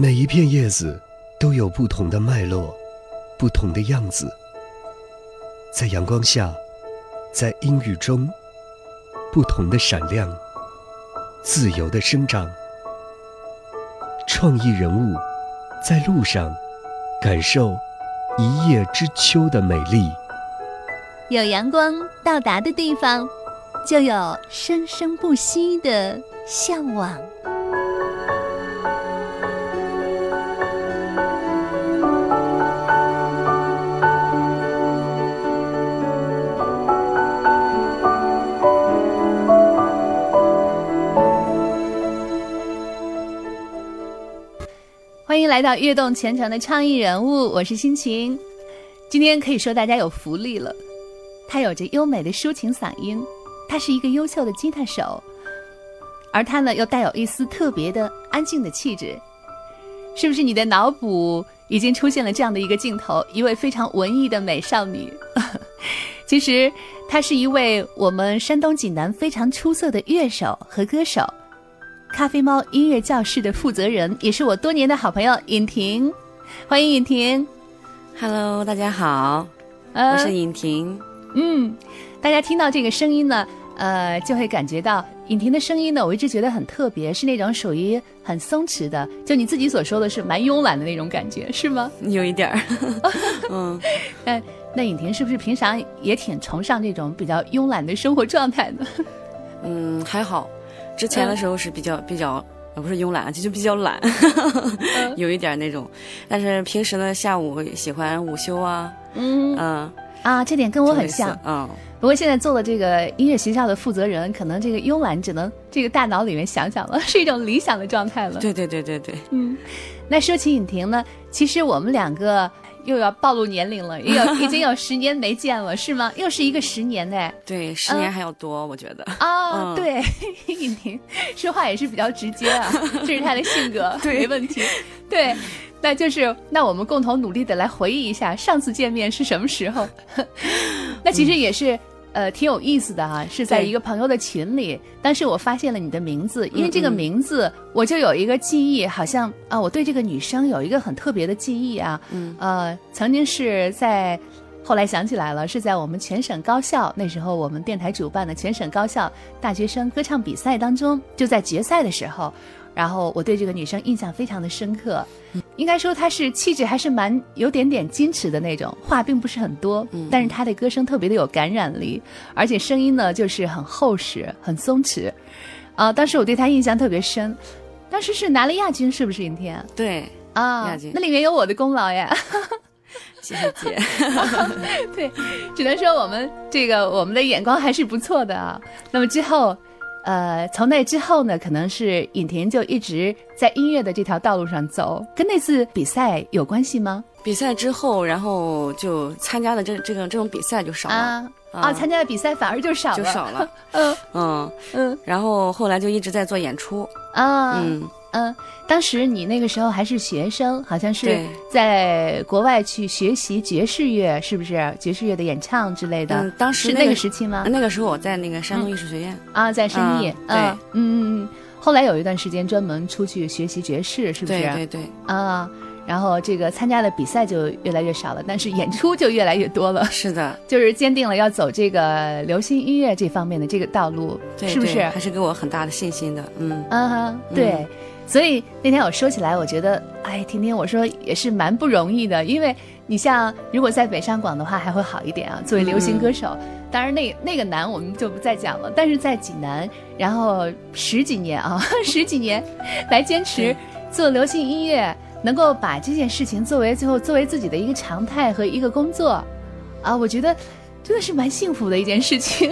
每一片叶子都有不同的脉络，不同的样子，在阳光下，在阴雨中，不同的闪亮，自由的生长。创意人物，在路上，感受一叶知秋的美丽。有阳光到达的地方，就有生生不息的向往。欢迎来到悦动全城的创意人物，我是心情。今天可以说大家有福利了。他有着优美的抒情嗓音，他是一个优秀的吉他手，而他呢又带有一丝特别的安静的气质，是不是你的脑补已经出现了这样的一个镜头？一位非常文艺的美少女，其实她是一位我们山东济南非常出色的乐手和歌手，咖啡猫音乐教室的负责人，也是我多年的好朋友尹婷，欢迎尹婷。Hello，大家好，我是尹婷。嗯，大家听到这个声音呢，呃，就会感觉到尹婷的声音呢，我一直觉得很特别，是那种属于很松弛的，就你自己所说的是蛮慵懒的那种感觉，是吗？有一点儿，嗯，那那尹婷是不是平常也挺崇尚这种比较慵懒的生活状态呢？嗯，还好，之前的时候是比较比较，呃，不是慵懒，就就比较懒，有一点那种，但是平时呢，下午喜欢午休啊，嗯嗯。啊，这点跟我很像。嗯，不过现在做了这个音乐学校的负责人，可能这个慵懒只能这个大脑里面想想了，是一种理想的状态了。对对对对对。嗯，那说起尹婷呢，其实我们两个又要暴露年龄了，有 已经有十年没见了，是吗？又是一个十年呢。对，十年还要多，我觉得。啊，对，尹婷说话也是比较直接啊，这是他的性格，没问题。对。那就是，那我们共同努力的来回忆一下上次见面是什么时候。那其实也是，呃，挺有意思的哈，是在一个朋友的群里，当时我发现了你的名字，因为这个名字我就有一个记忆，好像啊，我对这个女生有一个很特别的记忆啊，嗯，呃，曾经是在，后来想起来了，是在我们全省高校那时候我们电台主办的全省高校大学生歌唱比赛当中，就在决赛的时候。然后我对这个女生印象非常的深刻，应该说她是气质还是蛮有点点矜持的那种，话并不是很多，但是她的歌声特别的有感染力，而且声音呢就是很厚实、很松弛，啊，当时我对她印象特别深，当时是拿了亚军，是不是尹天？对，啊，亚军，那里面有我的功劳呀，谢谢姐，对，只能说我们这个我们的眼光还是不错的啊，那么之后。呃，从那之后呢，可能是尹婷就一直在音乐的这条道路上走，跟那次比赛有关系吗？比赛之后，然后就参加的这这个这种比赛就少了啊，参加的比赛反而就少了，就少了，嗯嗯嗯，然后后来就一直在做演出啊，嗯。嗯，当时你那个时候还是学生，好像是在国外去学习爵士乐，是不是爵士乐的演唱之类的？嗯，当时是那个时期吗？那个时候我在那个山东艺术学院啊，在深艺。对，嗯嗯嗯。后来有一段时间专门出去学习爵士，是不是？对对对。啊，然后这个参加的比赛就越来越少了，但是演出就越来越多了。是的，就是坚定了要走这个流行音乐这方面的这个道路，是不是？还是给我很大的信心的。嗯嗯，对。所以那天我说起来，我觉得，哎，婷婷，我说也是蛮不容易的，因为你像如果在北上广的话还会好一点啊，作为流行歌手，当然那那个难我们就不再讲了。但是在济南，然后十几年啊，十几年来坚持做流行音乐，能够把这件事情作为最后作为自己的一个常态和一个工作，啊，我觉得真的是蛮幸福的一件事情。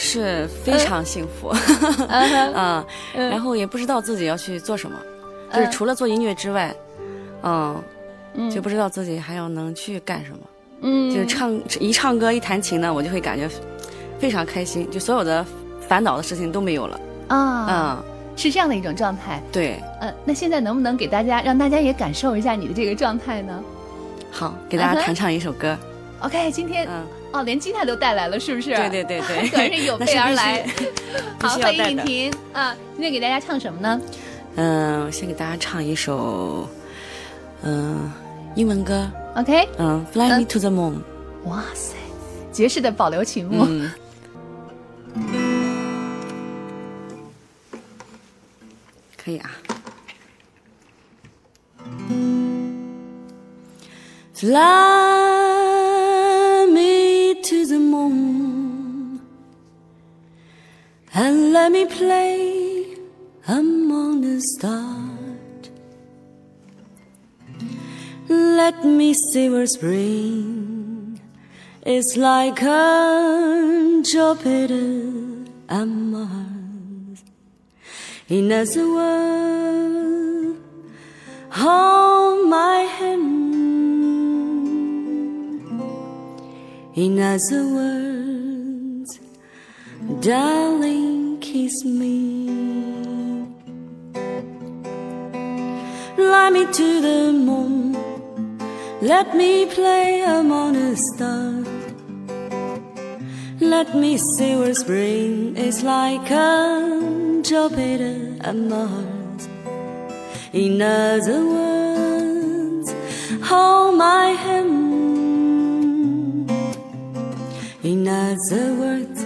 是非常幸福，啊，然后也不知道自己要去做什么，就是除了做音乐之外，嗯，就不知道自己还要能去干什么，嗯，就是唱一唱歌一弹琴呢，我就会感觉非常开心，就所有的烦恼的事情都没有了。啊，嗯，是这样的一种状态，对，嗯，那现在能不能给大家让大家也感受一下你的这个状态呢？好，给大家弹唱一首歌，OK，今天嗯。哦，连吉他都带来了，是不是？对对对对，可 是有备而来。好，欢迎尹婷啊！今天给大家唱什么呢？嗯，我先给大家唱一首，嗯，英文歌。OK。嗯，Fly Me to the Moon。哇塞，爵士的保留曲目。可以啊。Fly and let me play among the stars. Let me see where spring is like a Jupiter and Mars. In other words, hold my hand. In other words, darling, kiss me. Fly me to the moon, let me play among the stars. Let me see where spring is like a Jupiter and Mars. In other words, hold my hand. In other words,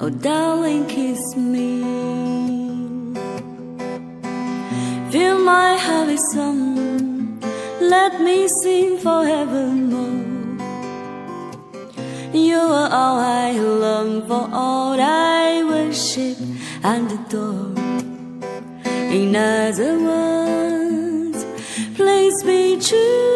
oh darling, kiss me. Feel my with song, let me sing forevermore. You are all I long for, all I worship and adore. In other words, please be true.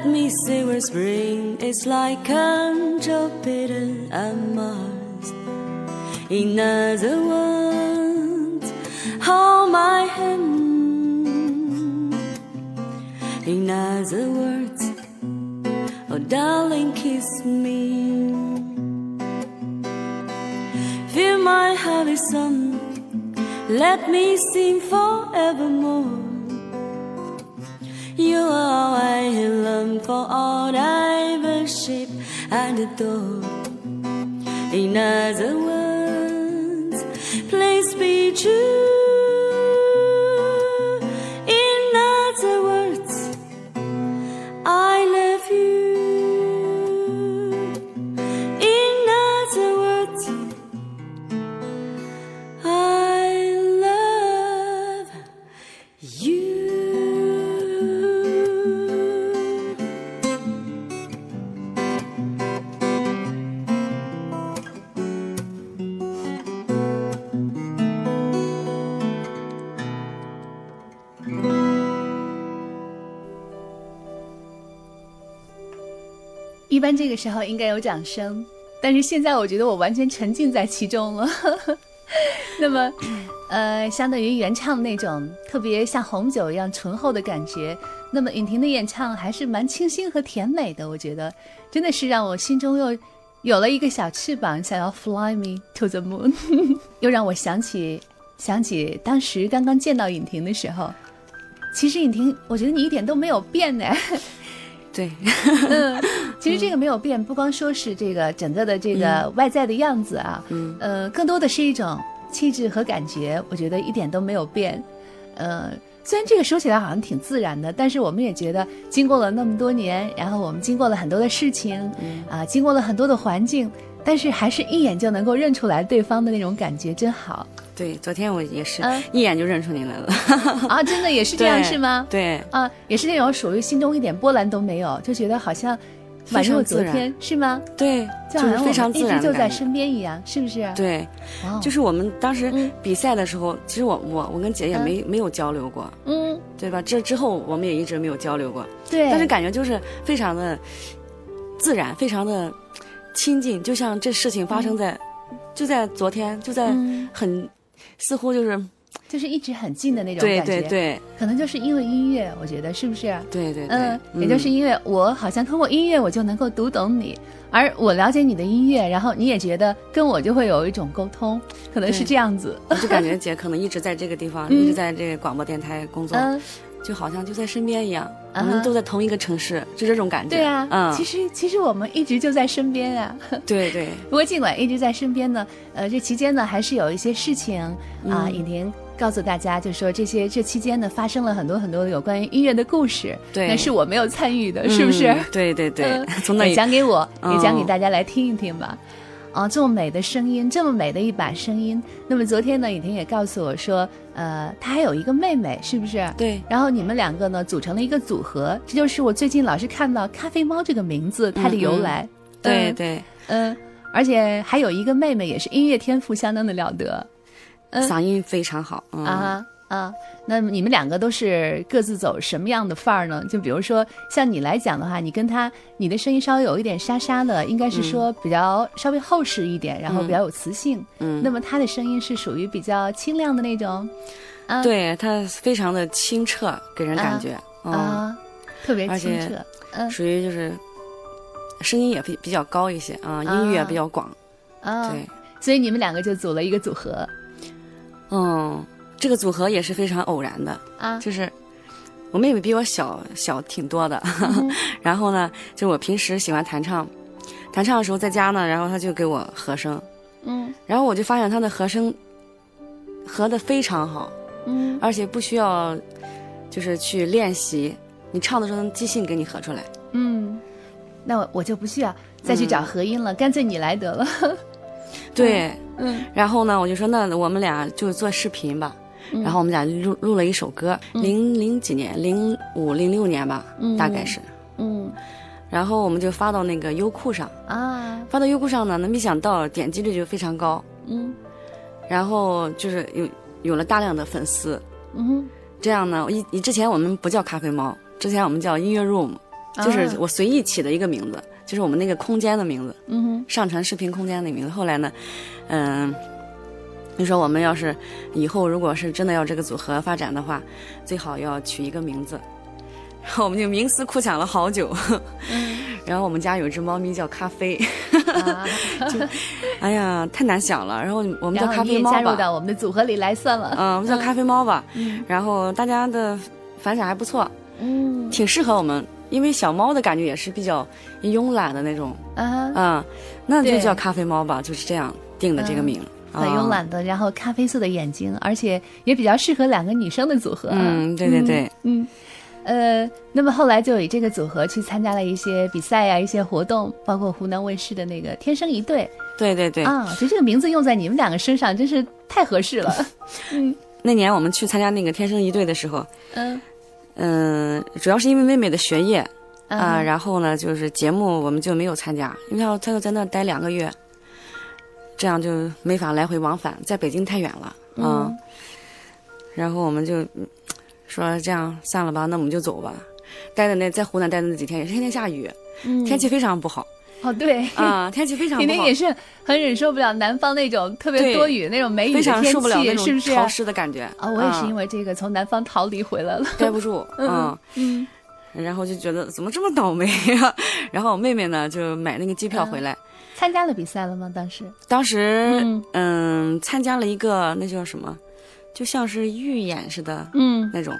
Let me see where spring is like on Jupiter and Mars. In other words, hold my hand. In other words, oh darling, kiss me. Fill my song, let me sing forevermore. You are all I long for, all I worship and adore. In other words, 一般这个时候应该有掌声，但是现在我觉得我完全沉浸在其中了。那么，呃，相对于原唱那种特别像红酒一样醇厚的感觉，那么尹婷的演唱还是蛮清新和甜美的。我觉得真的是让我心中又有了一个小翅膀，想要 fly me to the moon，又让我想起想起当时刚刚见到尹婷的时候。其实尹婷，我觉得你一点都没有变呢。对，嗯，其实这个没有变，不光说是这个整个的这个外在的样子啊，嗯，呃，更多的是一种气质和感觉，我觉得一点都没有变。呃，虽然这个说起来好像挺自然的，但是我们也觉得经过了那么多年，然后我们经过了很多的事情，啊，经过了很多的环境，但是还是一眼就能够认出来对方的那种感觉，真好。对，昨天我也是一眼就认出你来了 啊！真的也是这样是吗？对啊，也是那种属于心中一点波澜都没有，就觉得好像宛若昨天是吗？对，就好像非常一直就在身边一样，是不是？对，就是我们当时比赛的时候，其实我我我跟姐也没没有交流过，嗯，对吧？这之后我们也一直没有交流过，对，但是感觉就是非常的自然，非常的亲近，就像这事情发生在就在昨天，就在很。似乎就是。就是一直很近的那种感觉，对对对，可能就是因为音乐，我觉得是不是？对对，嗯，也就是因为我好像通过音乐，我就能够读懂你，而我了解你的音乐，然后你也觉得跟我就会有一种沟通，可能是这样子。我就感觉姐可能一直在这个地方，一直在这个广播电台工作。就好像就在身边一样，我们都在同一个城市，就这种感觉。对啊，嗯，其实其实我们一直就在身边啊。对对。不过尽管一直在身边呢，呃，这期间呢还是有一些事情啊。尹婷告诉大家，就说这些这期间呢发生了很多很多的有关于音乐的故事。对。那是我没有参与的，是不是？对对对。从也讲给我，也讲给大家来听一听吧。啊，这么美的声音，这么美的一把声音。那么昨天呢，雨婷也告诉我说，呃，她还有一个妹妹，是不是？对。然后你们两个呢，组成了一个组合，这就是我最近老是看到“咖啡猫”这个名字它的由来。对对。嗯，而且还有一个妹妹，也是音乐天赋相当的了得，嗓音非常好啊。啊，那你们两个都是各自走什么样的范儿呢？就比如说，像你来讲的话，你跟他，你的声音稍微有一点沙沙的，应该是说比较稍微厚实一点，然后比较有磁性。嗯，那么他的声音是属于比较清亮的那种。啊，对他非常的清澈，给人感觉啊，特别清澈。嗯，属于就是声音也比比较高一些啊，音域也比较广。啊，对，所以你们两个就组了一个组合。嗯。这个组合也是非常偶然的啊，就是我妹妹比我小小挺多的，然后呢，就我平时喜欢弹唱，弹唱的时候在家呢，然后她就给我和声，嗯，然后我就发现她的和声和的非常好，嗯，而且不需要就是去练习，你唱的时候能即兴给你合出来，嗯，那我我就不需要再去找和音了，干脆你来得了，对，嗯，然后呢，我就说那我们俩就做视频吧。然后我们俩录录了一首歌，零零几年，零五零六年吧，大概是。嗯。然后我们就发到那个优酷上啊，发到优酷上呢，那没想到点击率就非常高。嗯。然后就是有有了大量的粉丝。嗯。这样呢，以以之前我们不叫咖啡猫，之前我们叫音乐 room，就是我随意起的一个名字，就是我们那个空间的名字。嗯哼。上传视频空间的名字。后来呢，嗯。你说我们要是以后如果是真的要这个组合发展的话，最好要取一个名字，然后我们就冥思苦想了好久。嗯，然后我们家有只猫咪叫咖啡，就哎呀太难想了。然后我们叫咖啡猫吧。加入到我们的组合里来算了。嗯，我们叫咖啡猫吧。嗯。然后大家的反响还不错。嗯。挺适合我们，因为小猫的感觉也是比较慵懒的那种。啊。嗯，那就叫咖啡猫吧，就是这样定的这个名。很慵懒的，然后咖啡色的眼睛，而且也比较适合两个女生的组合。嗯，对对对，嗯，呃，那么后来就以这个组合去参加了一些比赛呀，一些活动，包括湖南卫视的那个《天生一对》。对对对，啊，就这个名字用在你们两个身上，真是太合适了。嗯，那年我们去参加那个《天生一对》的时候，嗯嗯，主要是因为妹妹的学业啊，然后呢，就是节目我们就没有参加，因为要她要在那待两个月。这样就没法来回往返，在北京太远了啊。然后我们就说这样算了吧，那我们就走吧。待的那在湖南待的那几天也是天天下雨，天气非常不好。哦，对啊，天气非常不好。天天也是很忍受不了南方那种特别多雨那种梅雨的天气，是不是？潮湿的感觉啊，我也是因为这个从南方逃离回来了，待不住嗯 嗯，然后就觉得怎么这么倒霉呀？然后我妹妹呢就买那个机票回来。参加了比赛了吗？当时，当时，嗯，参加了一个那叫什么，就像是预演似的，嗯，那种。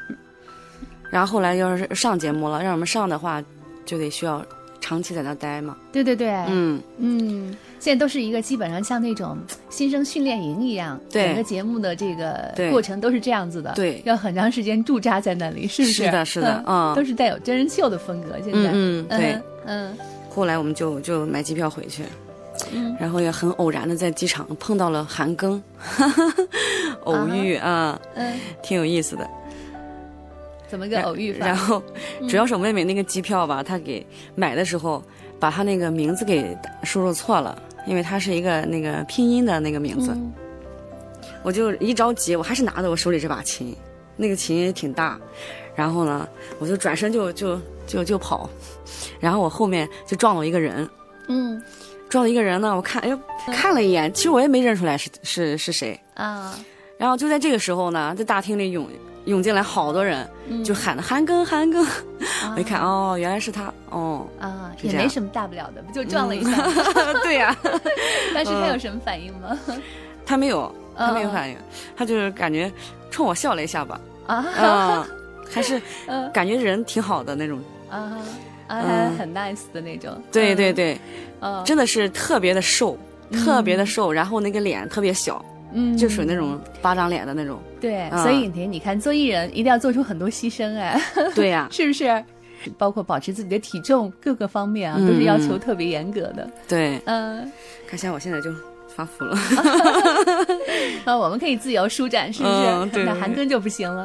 然后后来要是上节目了，让我们上的话，就得需要长期在那待嘛。对对对，嗯嗯，现在都是一个基本上像那种新生训练营一样，整个节目的这个过程都是这样子的，对，要很长时间驻扎在那里，是不是？是的，是的，嗯，都是带有真人秀的风格。现在，嗯，对，嗯。后来我们就就买机票回去。然后也很偶然的在机场碰到了韩庚，偶遇啊，嗯，挺有意思的。怎么个偶遇然后主要是我妹妹那个机票吧，她给买的时候把她那个名字给输入错了，因为她是一个那个拼音的那个名字。我就一着急，我还是拿着我手里这把琴，那个琴也挺大，然后呢，我就转身就就就就跑，然后我后面就撞了一个人，嗯。撞了一个人呢，我看，哎呦，看了一眼，其实我也没认出来是是是谁啊。然后就在这个时候呢，在大厅里涌涌进来好多人，就喊的韩庚韩庚。我一看哦，原来是他哦啊，也没什么大不了的，不就撞了一下？对呀。但是他有什么反应吗？他没有，他没有反应，他就是感觉冲我笑了一下吧。啊，还是 感觉人挺好的那种。啊啊，很 nice 的那种。对对对，真的是特别的瘦，特别的瘦，然后那个脸特别小，嗯，就属于那种巴掌脸的那种。对，所以尹婷，你看做艺人一定要做出很多牺牲哎。对呀，是不是？包括保持自己的体重各个方面啊，都是要求特别严格的。对，嗯，看下我现在就。发福了，啊，我们可以自由舒展，是不是？那韩庚就不行了。